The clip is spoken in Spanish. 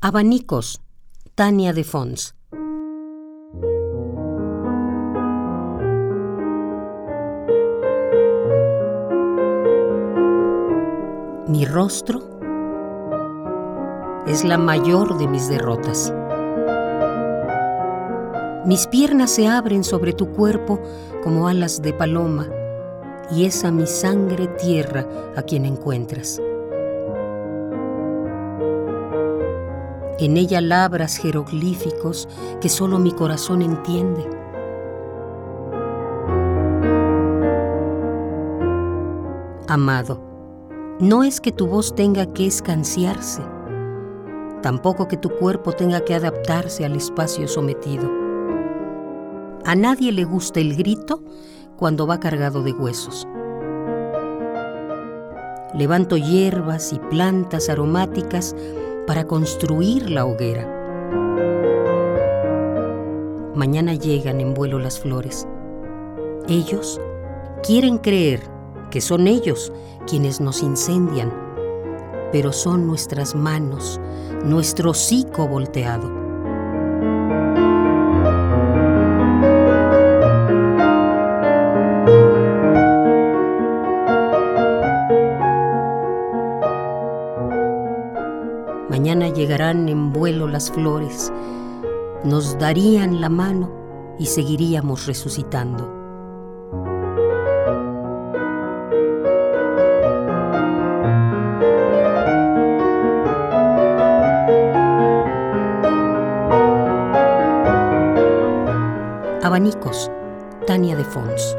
Abanicos, Tania de Fons. Mi rostro es la mayor de mis derrotas. Mis piernas se abren sobre tu cuerpo como alas de paloma y es a mi sangre tierra a quien encuentras. En ella labras jeroglíficos que solo mi corazón entiende. Amado, no es que tu voz tenga que escanciarse, tampoco que tu cuerpo tenga que adaptarse al espacio sometido. A nadie le gusta el grito cuando va cargado de huesos. Levanto hierbas y plantas aromáticas para construir la hoguera. Mañana llegan en vuelo las flores. Ellos quieren creer que son ellos quienes nos incendian, pero son nuestras manos, nuestro hocico volteado. Mañana llegarán en vuelo las flores, nos darían la mano y seguiríamos resucitando. Abanicos, Tania de Fons.